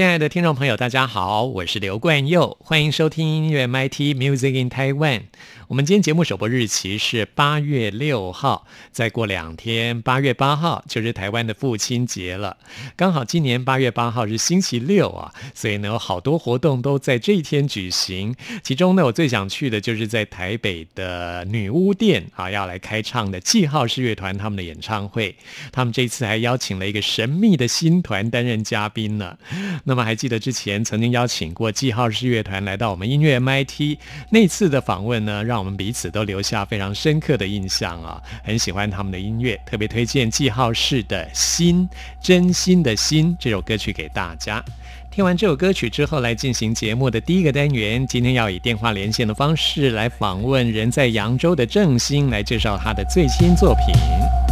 亲爱的听众朋友，大家好，我是刘冠佑，欢迎收听音乐 MIT Music in Taiwan。我们今天节目首播日期是八月六号，再过两天，八月八号就是台湾的父亲节了。刚好今年八月八号是星期六啊，所以呢，有好多活动都在这一天举行。其中呢，我最想去的就是在台北的女巫店啊，要来开唱的记号式乐团他们的演唱会。他们这次还邀请了一个神秘的新团担任嘉宾呢。那么还记得之前曾经邀请过记号式乐团来到我们音乐 MIT 那次的访问呢，让我们彼此都留下非常深刻的印象啊，很喜欢他们的音乐，特别推荐记号式的心，真心的心这首歌曲给大家。听完这首歌曲之后，来进行节目的第一个单元。今天要以电话连线的方式来访问人在扬州的郑兴，来介绍他的最新作品。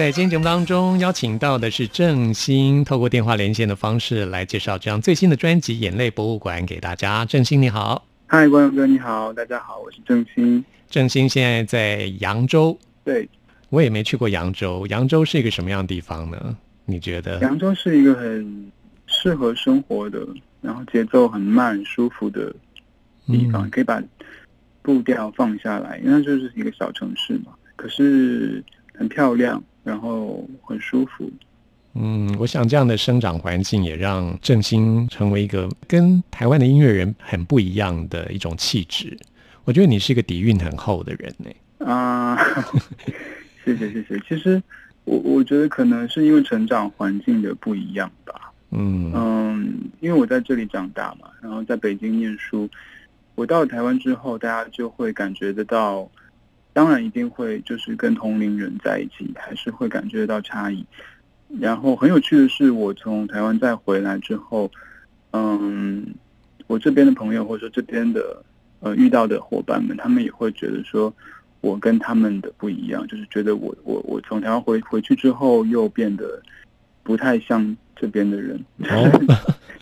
在今天节目当中，邀请到的是郑兴，透过电话连线的方式来介绍这张最新的专辑《眼泪博物馆》给大家。郑兴你好，嗨，观众哥你好，大家好，我是郑兴。郑兴现在在扬州，对，我也没去过扬州。扬州是一个什么样的地方呢？你觉得？扬州是一个很适合生活的，然后节奏很慢、舒服的地方，可以把步调放下来，因为它就是一个小城市嘛。可是很漂亮。然后很舒服，嗯，我想这样的生长环境也让郑兴成为一个跟台湾的音乐人很不一样的一种气质。我觉得你是一个底蕴很厚的人呢。啊，谢谢谢谢。其实我我觉得可能是因为成长环境的不一样吧。嗯嗯，因为我在这里长大嘛，然后在北京念书，我到了台湾之后，大家就会感觉得到。当然一定会，就是跟同龄人在一起，还是会感觉到差异。然后很有趣的是，我从台湾再回来之后，嗯，我这边的朋友或者说这边的呃遇到的伙伴们，他们也会觉得说我跟他们的不一样，就是觉得我我我从台湾回回去之后，又变得不太像这边的人。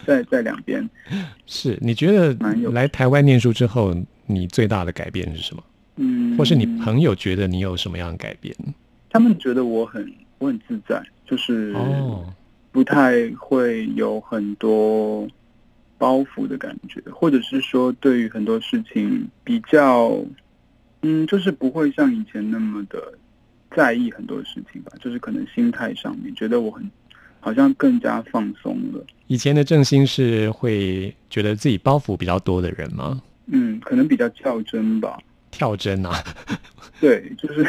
在在两边，是你觉得来台湾念书之后，你最大的改变是什么？嗯，或是你朋友觉得你有什么样的改变？他们觉得我很我很自在，就是不太会有很多包袱的感觉，或者是说对于很多事情比较，嗯，就是不会像以前那么的在意很多事情吧。就是可能心态上面觉得我很好像更加放松了。以前的正兴是会觉得自己包袱比较多的人吗？嗯，可能比较较真吧。跳针啊？对，就是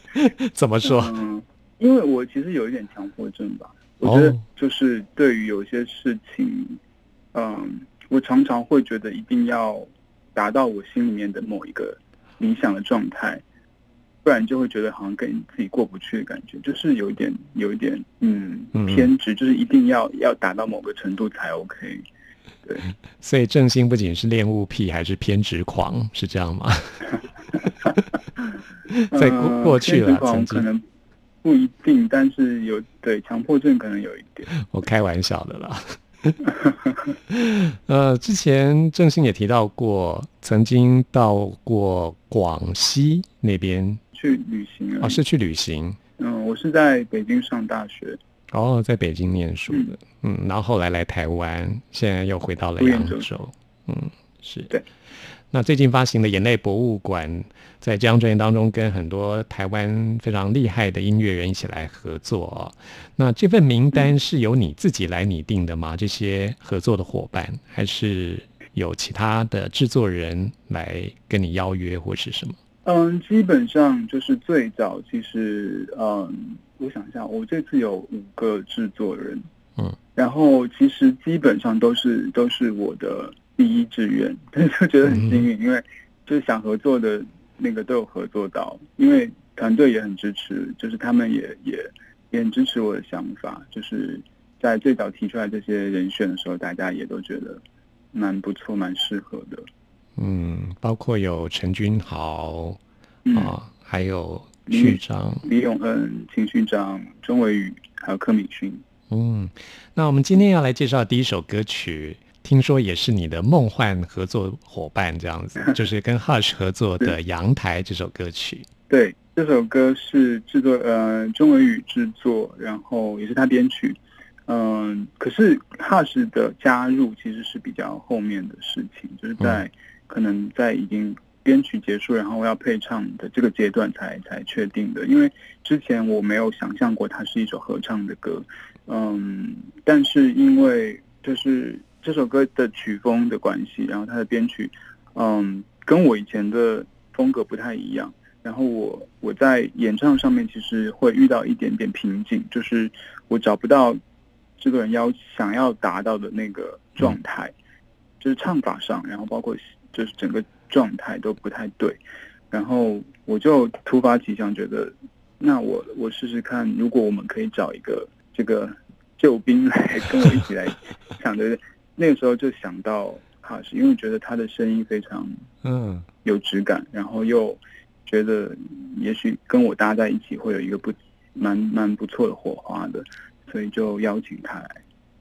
怎么说？嗯，因为我其实有一点强迫症吧。我觉得就是对于有些事情，嗯，我常常会觉得一定要达到我心里面的某一个理想的状态，不然就会觉得好像跟自己过不去的感觉，就是有一点有一点嗯偏执，就是一定要要达到某个程度才 OK。对，所以正兴不仅是恋物癖，还是偏执狂，是这样吗？在过过去了，曾经可能不一定，但是有对强迫症可能有一点。我开玩笑的啦。呃，之前正兴也提到过，曾经到过广西那边去旅行啊，是去旅行。嗯，我是在北京上大学。哦，在北京念书的，嗯，然后后来来台湾，现在又回到了扬州，嗯，是对。那最近发行的《眼泪博物馆》在这张专辑当中，跟很多台湾非常厉害的音乐人一起来合作。那这份名单是由你自己来拟定的吗？这些合作的伙伴，还是有其他的制作人来跟你邀约，或是什么？嗯，基本上就是最早，其实嗯。我想一下，我这次有五个制作人，嗯，然后其实基本上都是都是我的第一志愿，但是就觉得很幸运，因为就是想合作的那个都有合作到，因为团队也很支持，就是他们也也也很支持我的想法，就是在最早提出来这些人选的时候，大家也都觉得蛮不错，蛮适合的。嗯，包括有陈君豪啊，还有序章李永恩、秦序章、钟伟宇，还有柯敏勋。嗯，那我们今天要来介绍第一首歌曲，听说也是你的梦幻合作伙伴，这样子，就是跟 Hush 合作的《阳台》这首歌曲。对，这首歌是制作呃钟伟宇制作，然后也是他编曲。嗯，可是 Hush 的加入其实是比较后面的事情，就是在可能在已经编曲结束，然后我要配唱的这个阶段才才确定的。因为之前我没有想象过它是一首合唱的歌。嗯，但是因为就是这首歌的曲风的关系，然后它的编曲，嗯，跟我以前的风格不太一样。然后我我在演唱上面其实会遇到一点点瓶颈，就是我找不到这个人要想要达到的那个状态，就是唱法上，然后包括就是整个状态都不太对。然后我就突发奇想，觉得那我我试试看，如果我们可以找一个。这个救兵来跟我一起来唱的，那个时候就想到哈是因为觉得他的声音非常嗯有质感，然后又觉得也许跟我搭在一起会有一个不蛮蛮不错的火花的，所以就邀请他来。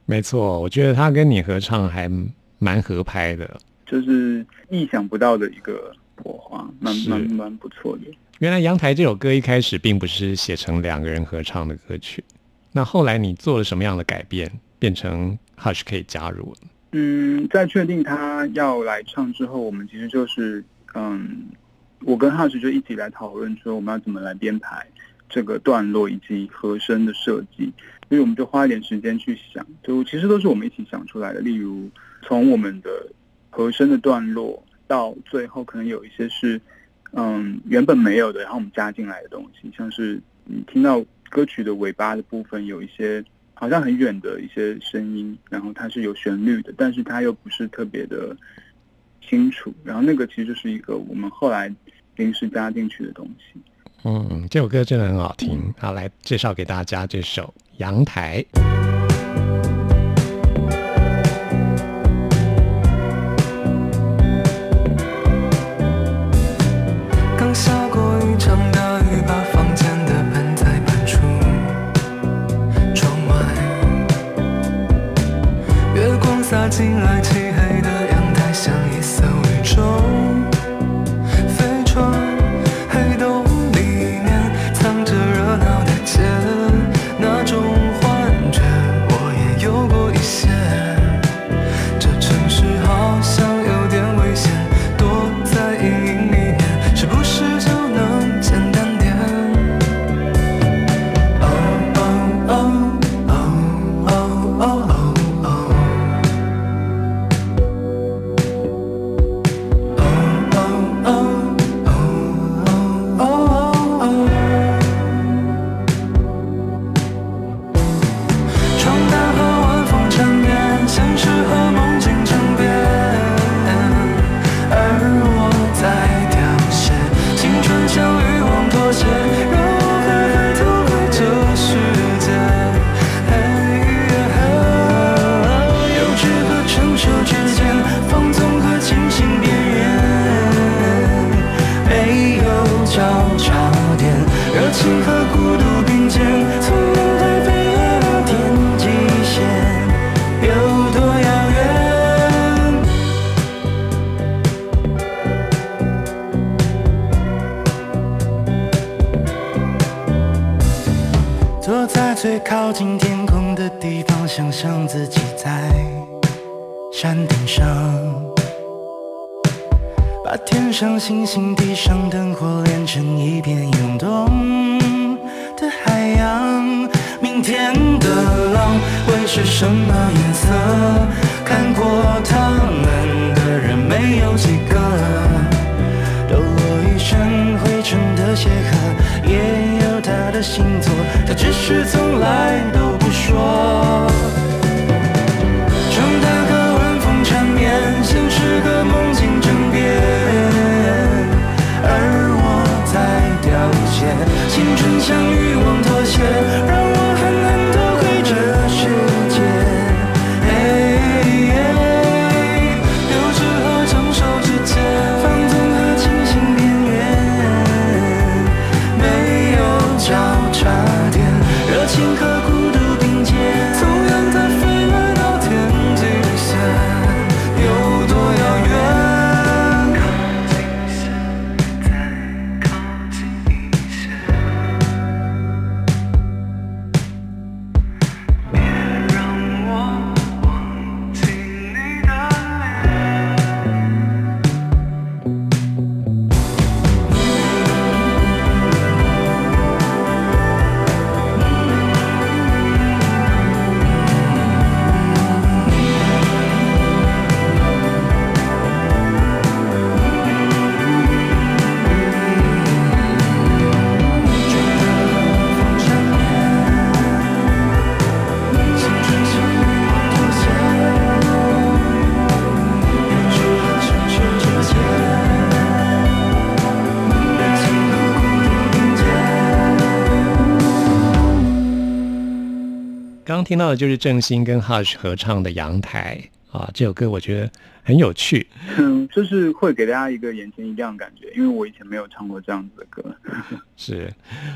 没错，我觉得他跟你合唱还蛮合拍的，就是意想不到的一个火花，蛮蛮蛮不错的。原来《阳台》这首歌一开始并不是写成两个人合唱的歌曲。那后来你做了什么样的改变，变成 Hush 可以加入？嗯，在确定他要来唱之后，我们其实就是，嗯，我跟 Hush 就一起来讨论说我们要怎么来编排这个段落以及和声的设计，所以我们就花一点时间去想，就其实都是我们一起想出来的。例如从我们的和声的段落到最后，可能有一些是，嗯，原本没有的，然后我们加进来的东西，像是你听到。歌曲的尾巴的部分有一些好像很远的一些声音，然后它是有旋律的，但是它又不是特别的清楚。然后那个其实就是一个我们后来临时加进去的东西。嗯，这首歌真的很好听。好，来介绍给大家这首《阳台》。听到的就是郑兴跟 Hush 合唱的《阳台》啊，这首歌我觉得。很有趣，嗯，就是会给大家一个眼前一亮的感觉，因为我以前没有唱过这样子的歌。是，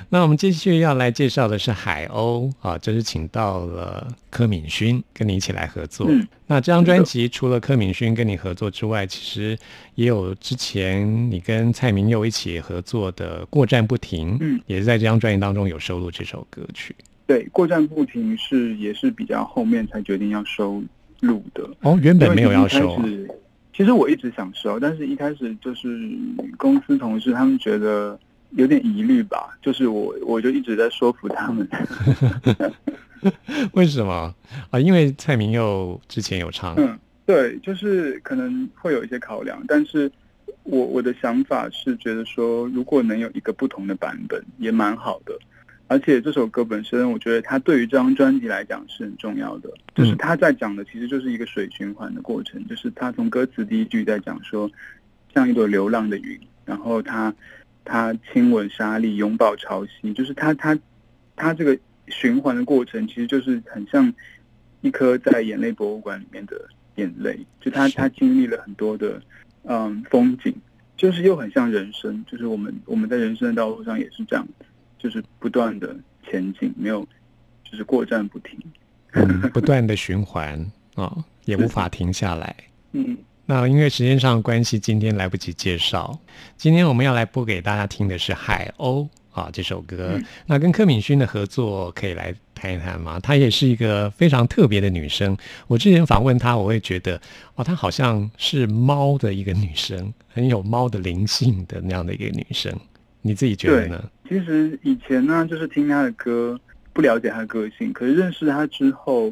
那我们继续要来介绍的是海鸥啊，这是请到了柯敏勋跟你一起来合作。嗯，那这张专辑除了柯敏勋跟你合作之外，其实也有之前你跟蔡明佑一起合作的《过站不停》，嗯，也是在这张专辑当中有收录这首歌曲。对，《过站不停》是也是比较后面才决定要收。录的哦，原本没有要收。其实我一直想收，但是一开始就是公司同事他们觉得有点疑虑吧，就是我我就一直在说服他们。为什么啊？因为蔡明佑之前有唱。嗯，对，就是可能会有一些考量，但是我我的想法是觉得说，如果能有一个不同的版本，也蛮好的。而且这首歌本身，我觉得它对于这张专辑来讲是很重要的。就是他在讲的，其实就是一个水循环的过程。就是他从歌词第一句在讲说，像一朵流浪的云，然后他他亲吻沙砾，拥抱潮汐。就是他他他这个循环的过程，其实就是很像一颗在眼泪博物馆里面的眼泪。就他他经历了很多的嗯风景，就是又很像人生。就是我们我们在人生的道路上也是这样。就是不断的前进，没有，就是过站不停，不断的循环啊，也无法停下来。嗯，那因为时间上的关系，今天来不及介绍。今天我们要来播给大家听的是《海鸥》啊这首歌。那跟柯敏勋的合作可以来谈一谈吗？她也是一个非常特别的女生。我之前访问她，我会觉得哦，她好像是猫的一个女生，很有猫的灵性的那样的一个女生。你自己觉得呢？其实以前呢，就是听他的歌，不了解他的个性。可是认识他之后，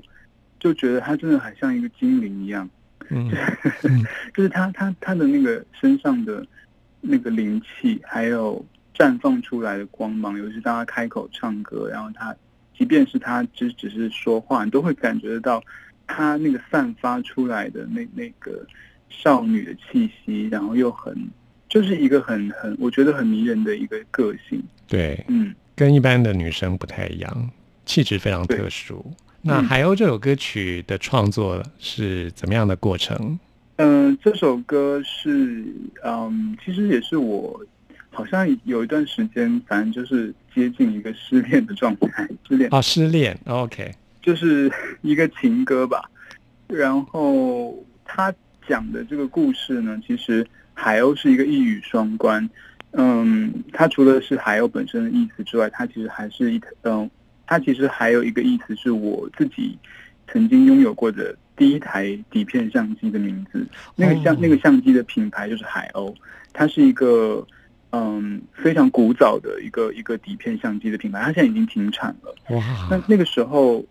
就觉得他真的很像一个精灵一样。嗯，就是他他他的那个身上的那个灵气，还有绽放出来的光芒，尤其是当他开口唱歌，然后他即便是他只只是说话，你都会感觉得到他那个散发出来的那那个少女的气息，然后又很。就是一个很很，我觉得很迷人的一个个性。对，嗯，跟一般的女生不太一样，气质非常特殊。那《海鸥》这首歌曲的创作是怎么样的过程？嗯，这首歌是，嗯，其实也是我好像有一段时间，反正就是接近一个失恋的状态，失恋啊，失恋，OK，就是 一个情歌吧。然后他讲的这个故事呢，其实。海鸥是一个一语双关，嗯，它除了是海鸥本身的意思之外，它其实还是一嗯，它其实还有一个意思是我自己曾经拥有过的第一台底片相机的名字。那个相那个相机的品牌就是海鸥，它是一个嗯非常古早的一个一个底片相机的品牌，它现在已经停产了。哇！那那个时候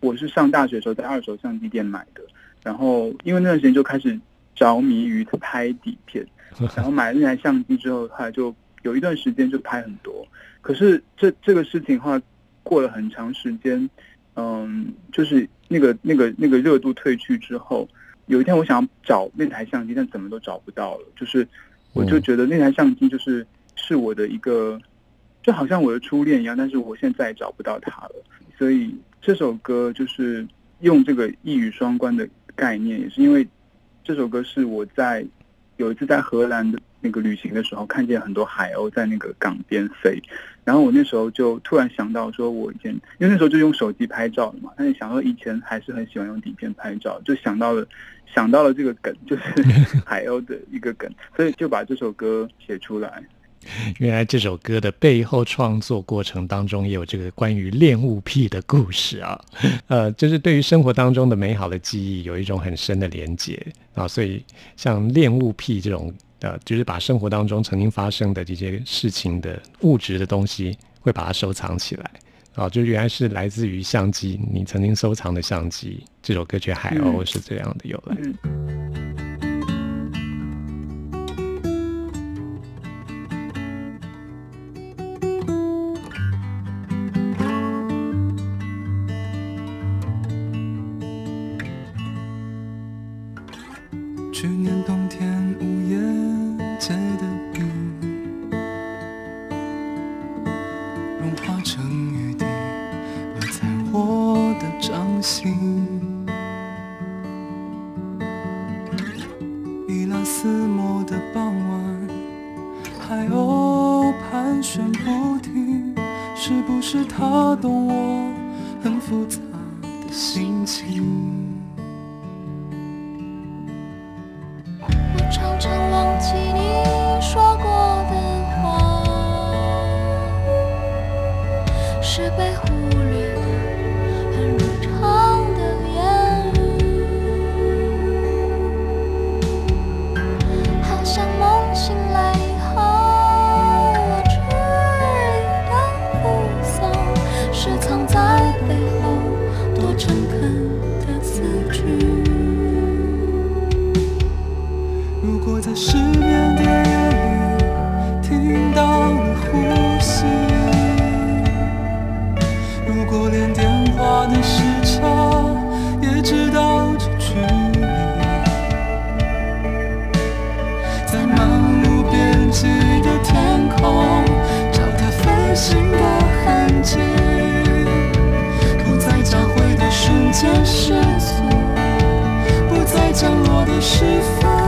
我是上大学的时候在二手相机店买的，然后因为那段时间就开始。着迷于拍底片，然后买了那台相机之后，后来就有一段时间就拍很多。可是这这个事情的话，过了很长时间，嗯，就是那个那个那个热度退去之后，有一天我想要找那台相机，但怎么都找不到了。就是我就觉得那台相机就是是我的一个，就好像我的初恋一样，但是我现在也找不到它了。所以这首歌就是用这个一语双关的概念，也是因为。这首歌是我在有一次在荷兰的那个旅行的时候，看见很多海鸥在那个港边飞，然后我那时候就突然想到，说我以前因为那时候就用手机拍照了嘛，但是想到以前还是很喜欢用底片拍照，就想到了想到了这个梗，就是海鸥的一个梗，所以就把这首歌写出来。原来这首歌的背后创作过程当中也有这个关于恋物癖的故事啊，呃，就是对于生活当中的美好的记忆有一种很深的连结啊，所以像恋物癖这种呃，就是把生活当中曾经发生的这些事情的物质的东西会把它收藏起来啊，就原来是来自于相机，你曾经收藏的相机。这首歌曲《海鸥》是这样的由来。的如果连电话的时差也知道这距离，在漫无边际的天空找它飞行的痕迹，不再交汇的瞬间失速，不再降落的时分。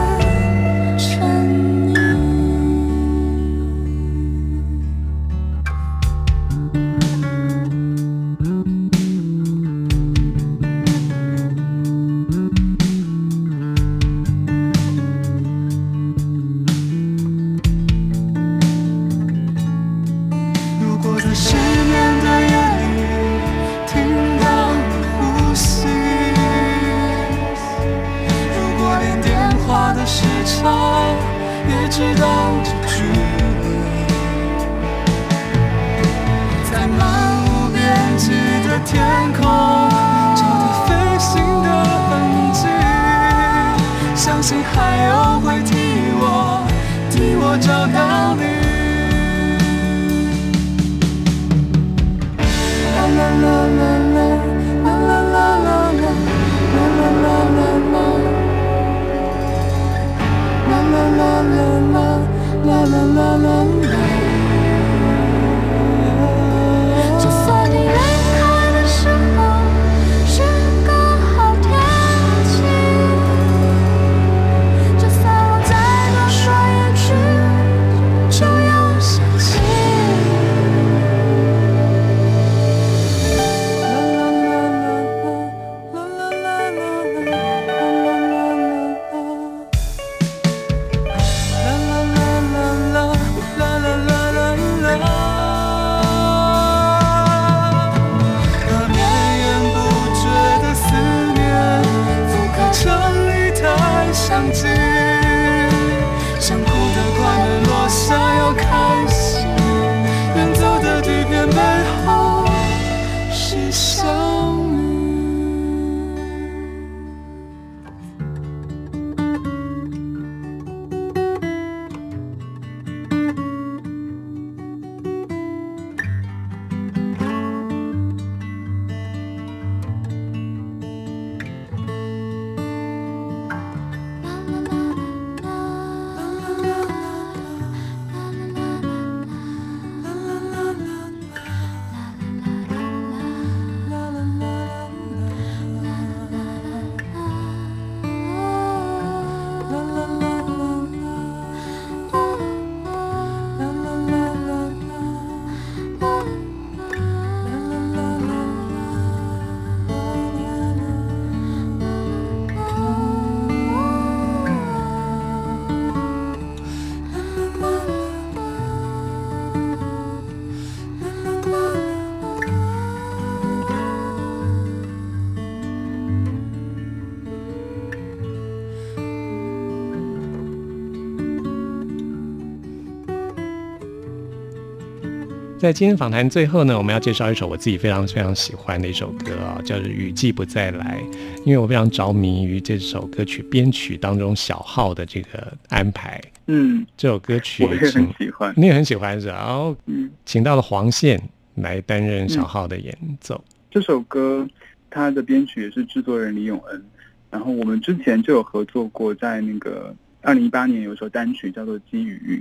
在今天访谈最后呢，我们要介绍一首我自己非常非常喜欢的一首歌啊，叫做《雨季不再来》。因为我非常着迷于这首歌曲编曲当中小号的这个安排。嗯，这首歌曲我也很喜欢。你也很喜欢是吧？然后嗯，请到了黄宪来担任小号的演奏。这首歌它的编曲也是制作人李永恩，然后我们之前就有合作过，在那个二零一八年有一首单曲叫做《积雨云》，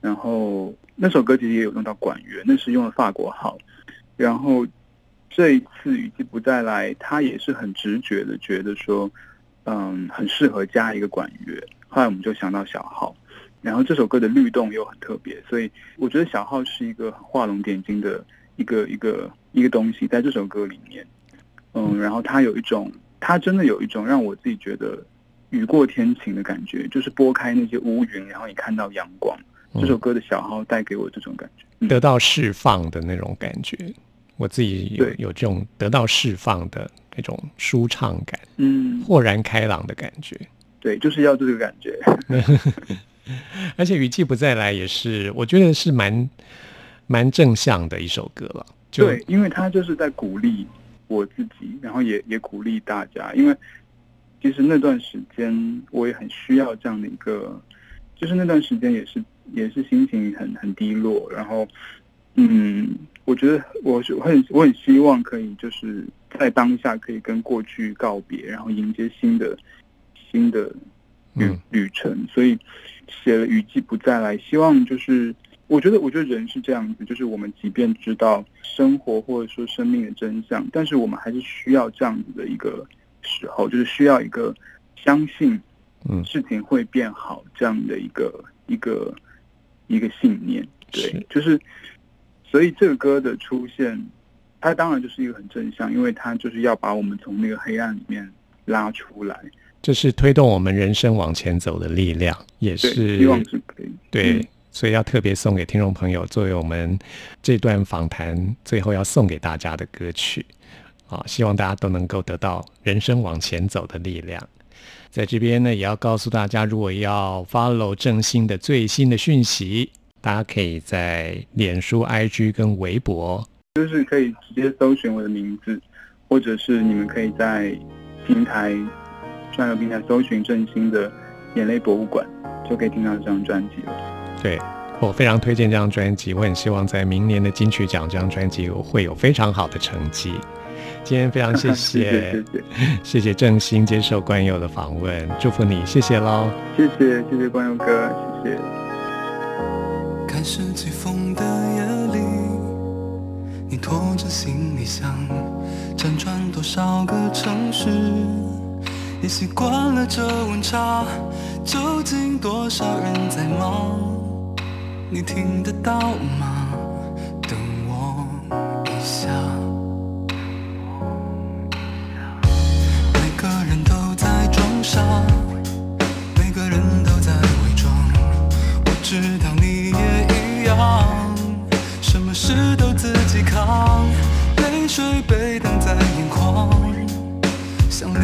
然后那首歌其实也有用到管乐，那是用了法国号，然后这一次雨季不再来，他也是很直觉的觉得说，嗯，很适合加一个管乐，后来我们就想到小号。然后这首歌的律动又很特别，所以我觉得小号是一个画龙点睛的一个一个一个东西，在这首歌里面。嗯，然后它有一种，它真的有一种让我自己觉得雨过天晴的感觉，就是拨开那些乌云，然后你看到阳光。这首歌的小号带给我这种感觉，得到释放的那种感觉，我自己有有这种得到释放的那种舒畅感，嗯，豁然开朗的感觉。对，就是要这个感觉。而且雨季不再来也是，我觉得是蛮蛮正向的一首歌了。对，因为他就是在鼓励我自己，然后也也鼓励大家。因为其实那段时间我也很需要这样的一个，就是那段时间也是也是心情很很低落。然后，嗯，我觉得我是很我很希望可以就是在当下可以跟过去告别，然后迎接新的新的旅旅程。所以写了雨季不再来，希望就是。我觉得，我觉得人是这样子，就是我们即便知道生活或者说生命的真相，但是我们还是需要这样子的一个时候，就是需要一个相信，嗯，事情会变好这样的一个一个一个信念。对，就是，所以这个歌的出现，它当然就是一个很正向，因为它就是要把我们从那个黑暗里面拉出来，这是推动我们人生往前走的力量，也是希望是可以对。所以要特别送给听众朋友，作为我们这段访谈最后要送给大家的歌曲啊，希望大家都能够得到人生往前走的力量。在这边呢，也要告诉大家，如果要 follow 正兴的最新的讯息，大家可以在脸书、IG 跟微博，就是可以直接搜寻我的名字，或者是你们可以在平台专有平台搜寻正兴的眼泪博物馆，就可以听到这张专辑了。对我非常推荐这张专辑，我很希望在明年的金曲奖这张专辑会有非常好的成绩。今天非常谢谢谢谢郑兴接受关佑的访问，祝福你，谢谢喽，谢谢谢谢关佑哥，谢谢。开始起风的夜里，你拖着行李箱，辗转多少个城市，也习惯了这温差，究竟多少人在忙？你听得到吗？事都自己扛，泪水被挡在眼眶，想流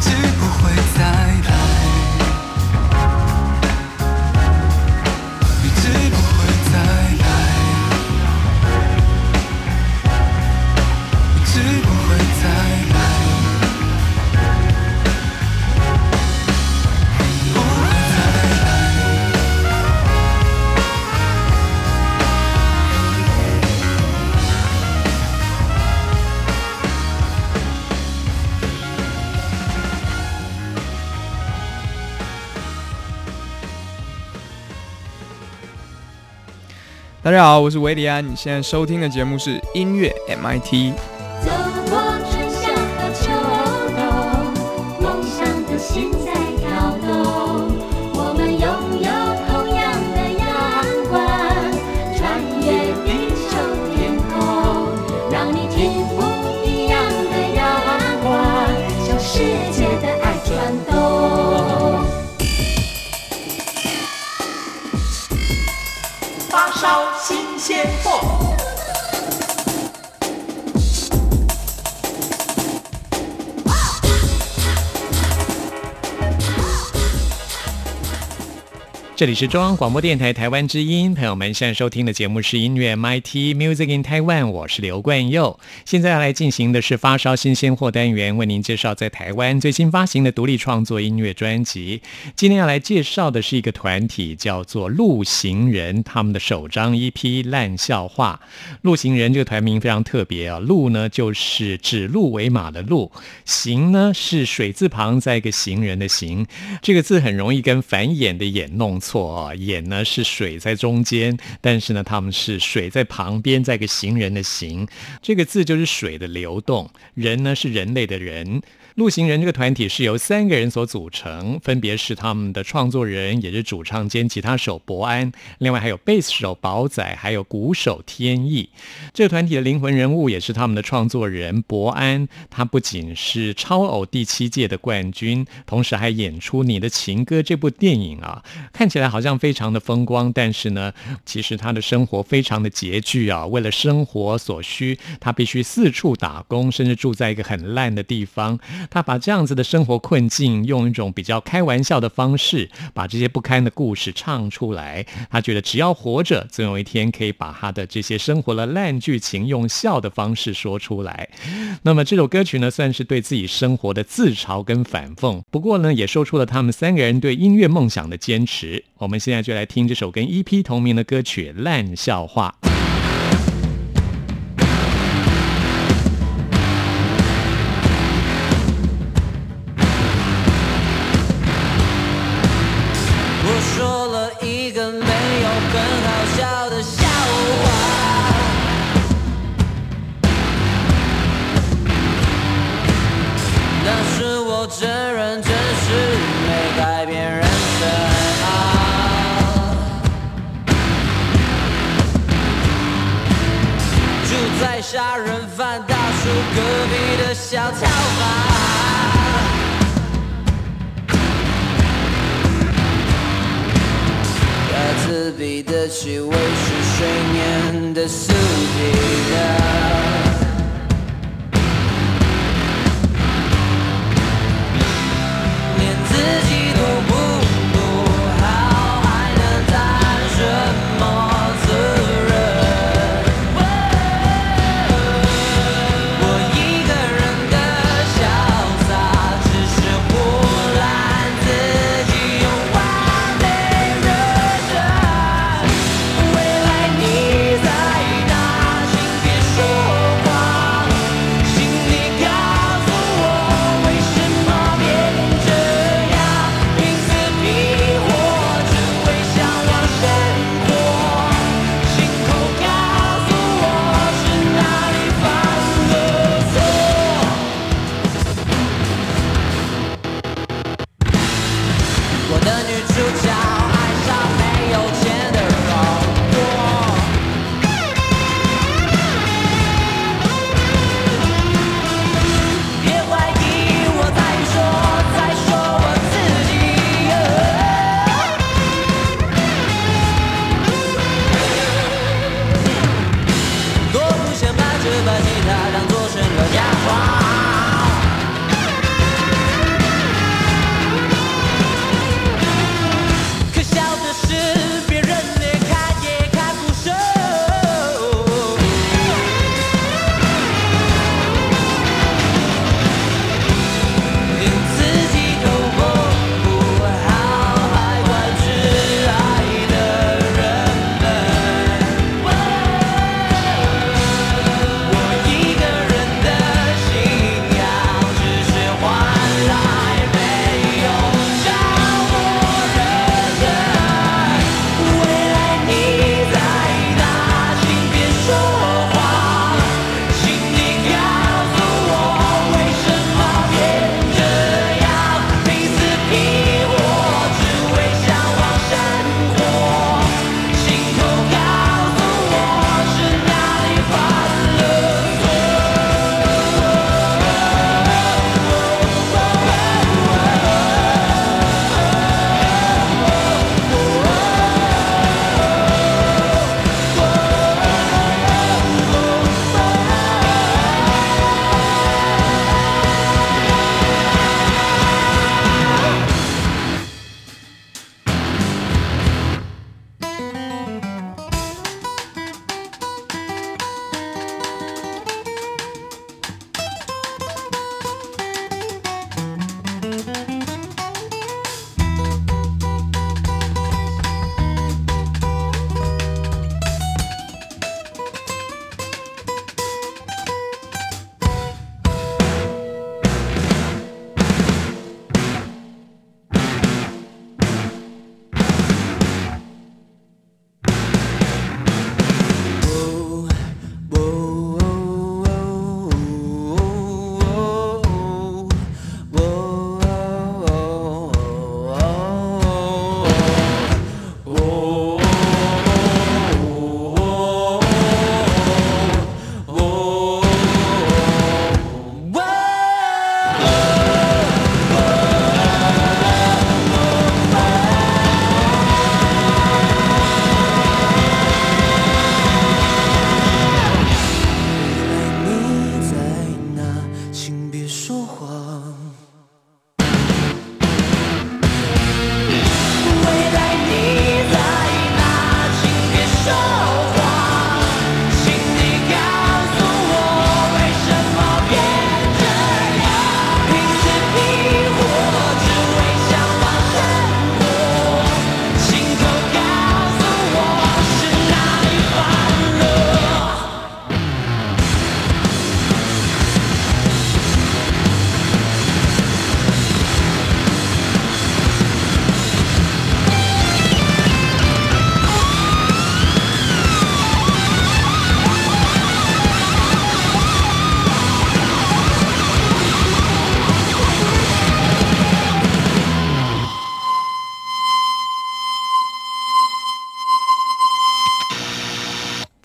机不会再来。好，我是维里安。你现在收听的节目是音乐 MIT。这里是中央广播电台台湾之音，朋友们现在收听的节目是音乐 MIT Music in Taiwan，我是刘冠佑。现在要来进行的是发烧新鲜货单元，为您介绍在台湾最新发行的独立创作音乐专辑。今天要来介绍的是一个团体，叫做路行人，他们的首张 EP《烂笑话》。路行人这个团名非常特别啊，路呢就是指鹿为马的鹿，行呢是水字旁在一个行人的行，这个字很容易跟繁衍的衍弄错。错，眼呢是水在中间，但是呢，他们是水在旁边，在个行人的行，这个字就是水的流动，人呢是人类的人。路行人这个团体是由三个人所组成，分别是他们的创作人，也是主唱兼吉他手伯安，另外还有贝斯手宝仔，还有鼓手天意。这个团体的灵魂人物也是他们的创作人伯安，他不仅是超偶第七届的冠军，同时还演出《你的情歌》这部电影啊，看起来好像非常的风光，但是呢，其实他的生活非常的拮据啊，为了生活所需，他必须四处打工，甚至住在一个很烂的地方。他把这样子的生活困境，用一种比较开玩笑的方式，把这些不堪的故事唱出来。他觉得只要活着，总有一天可以把他的这些生活的烂剧情，用笑的方式说出来。那么这首歌曲呢，算是对自己生活的自嘲跟反讽。不过呢，也说出了他们三个人对音乐梦想的坚持。我们现在就来听这首跟 EP 同名的歌曲《烂笑话》。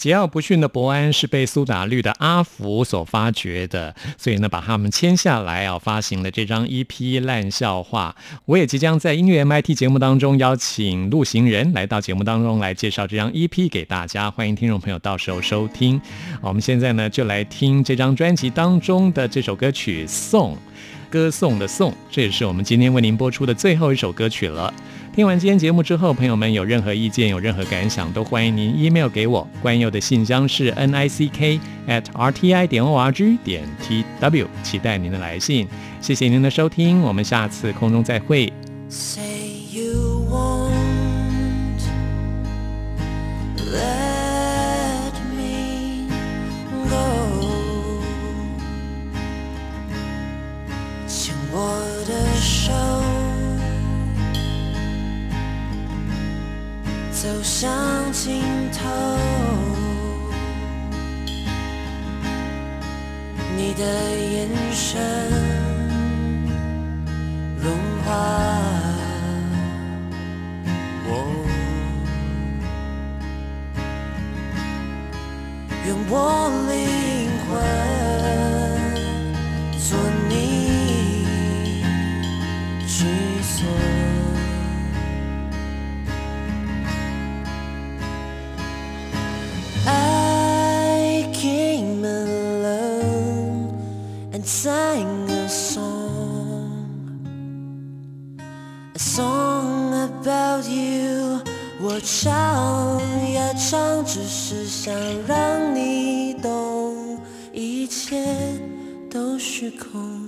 桀骜不驯的伯安是被苏打绿的阿福所发掘的，所以呢，把他们签下来啊，发行了这张 EP《烂笑话》。我也即将在音乐 MIT 节目当中邀请陆行人来到节目当中来介绍这张 EP 给大家，欢迎听众朋友到时候收听。我们现在呢，就来听这张专辑当中的这首歌曲《颂》。歌颂的颂，这也是我们今天为您播出的最后一首歌曲了。听完今天节目之后，朋友们有任何意见、有任何感想，都欢迎您 email 给我。关佑的信箱是 n i c k at r t i 点 o r g 点 t w，期待您的来信。谢谢您的收听，我们下次空中再会。你的眼神融化我，用我灵魂我唱呀唱，只是想让你懂，一切都虚空，